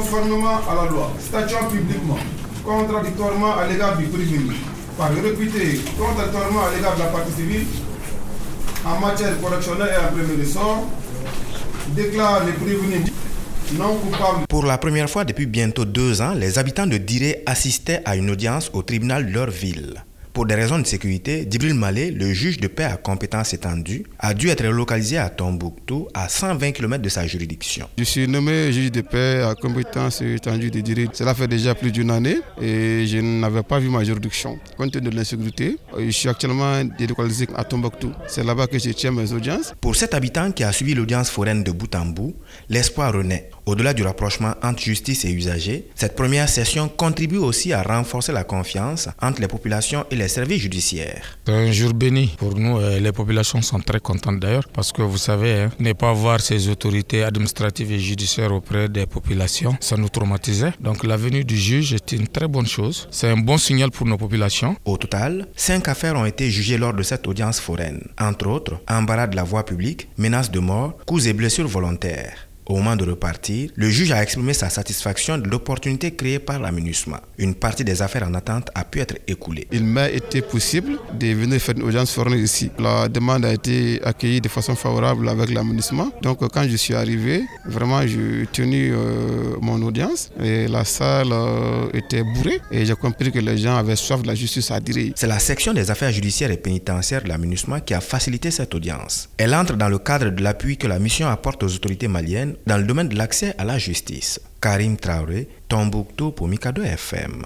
Conformément à la loi, statuant publiquement, contradictoirement à l'égard du prévenu, par réputé contradictoirement à l'égard de la partie civile, en matière correctionnelle et en premier ressort, déclare les prévenus non coupables. Pour la première fois depuis bientôt deux ans, les habitants de Diré assistaient à une audience au tribunal de leur ville. Pour des raisons de sécurité, Djibril Malé, le juge de paix à compétence étendue, a dû être localisé à Tombouctou, à 120 km de sa juridiction. Je suis nommé juge de paix à compétence étendue de Diri. Cela fait déjà plus d'une année et je n'avais pas vu ma juridiction. Compte tenu de l'insécurité, je suis actuellement délocalisé à Tombouctou. C'est là-bas que je tiens mes audiences. Pour cet habitant qui a suivi l'audience foraine de bout en bout, l'espoir renaît. Au-delà du rapprochement entre justice et usagers, cette première session contribue aussi à renforcer la confiance entre les populations et les services judiciaires. C'est un jour béni pour nous. Les populations sont très contentes d'ailleurs parce que vous savez, hein, ne pas voir ces autorités administratives et judiciaires auprès des populations, ça nous traumatisait. Donc la venue du juge est une très bonne chose. C'est un bon signal pour nos populations. Au total, cinq affaires ont été jugées lors de cette audience foraine. Entre autres, embarras de la voie publique, menaces de mort, coups et blessures volontaires. Au moment de repartir, le juge a exprimé sa satisfaction de l'opportunité créée par l'aménagement. Une partie des affaires en attente a pu être écoulée. Il m'a été possible de venir faire une audience foraine ici. La demande a été accueillie de façon favorable avec l'aménagement. Donc quand je suis arrivé, vraiment j'ai tenu euh, mon audience et la salle euh, était bourrée et j'ai compris que les gens avaient soif de la justice à dire. C'est la section des affaires judiciaires et pénitentiaires de l'aménagement qui a facilité cette audience. Elle entre dans le cadre de l'appui que la mission apporte aux autorités maliennes dans le domaine de l'accès à la justice. Karim Traoré, Tombouctou pour Mikado FM.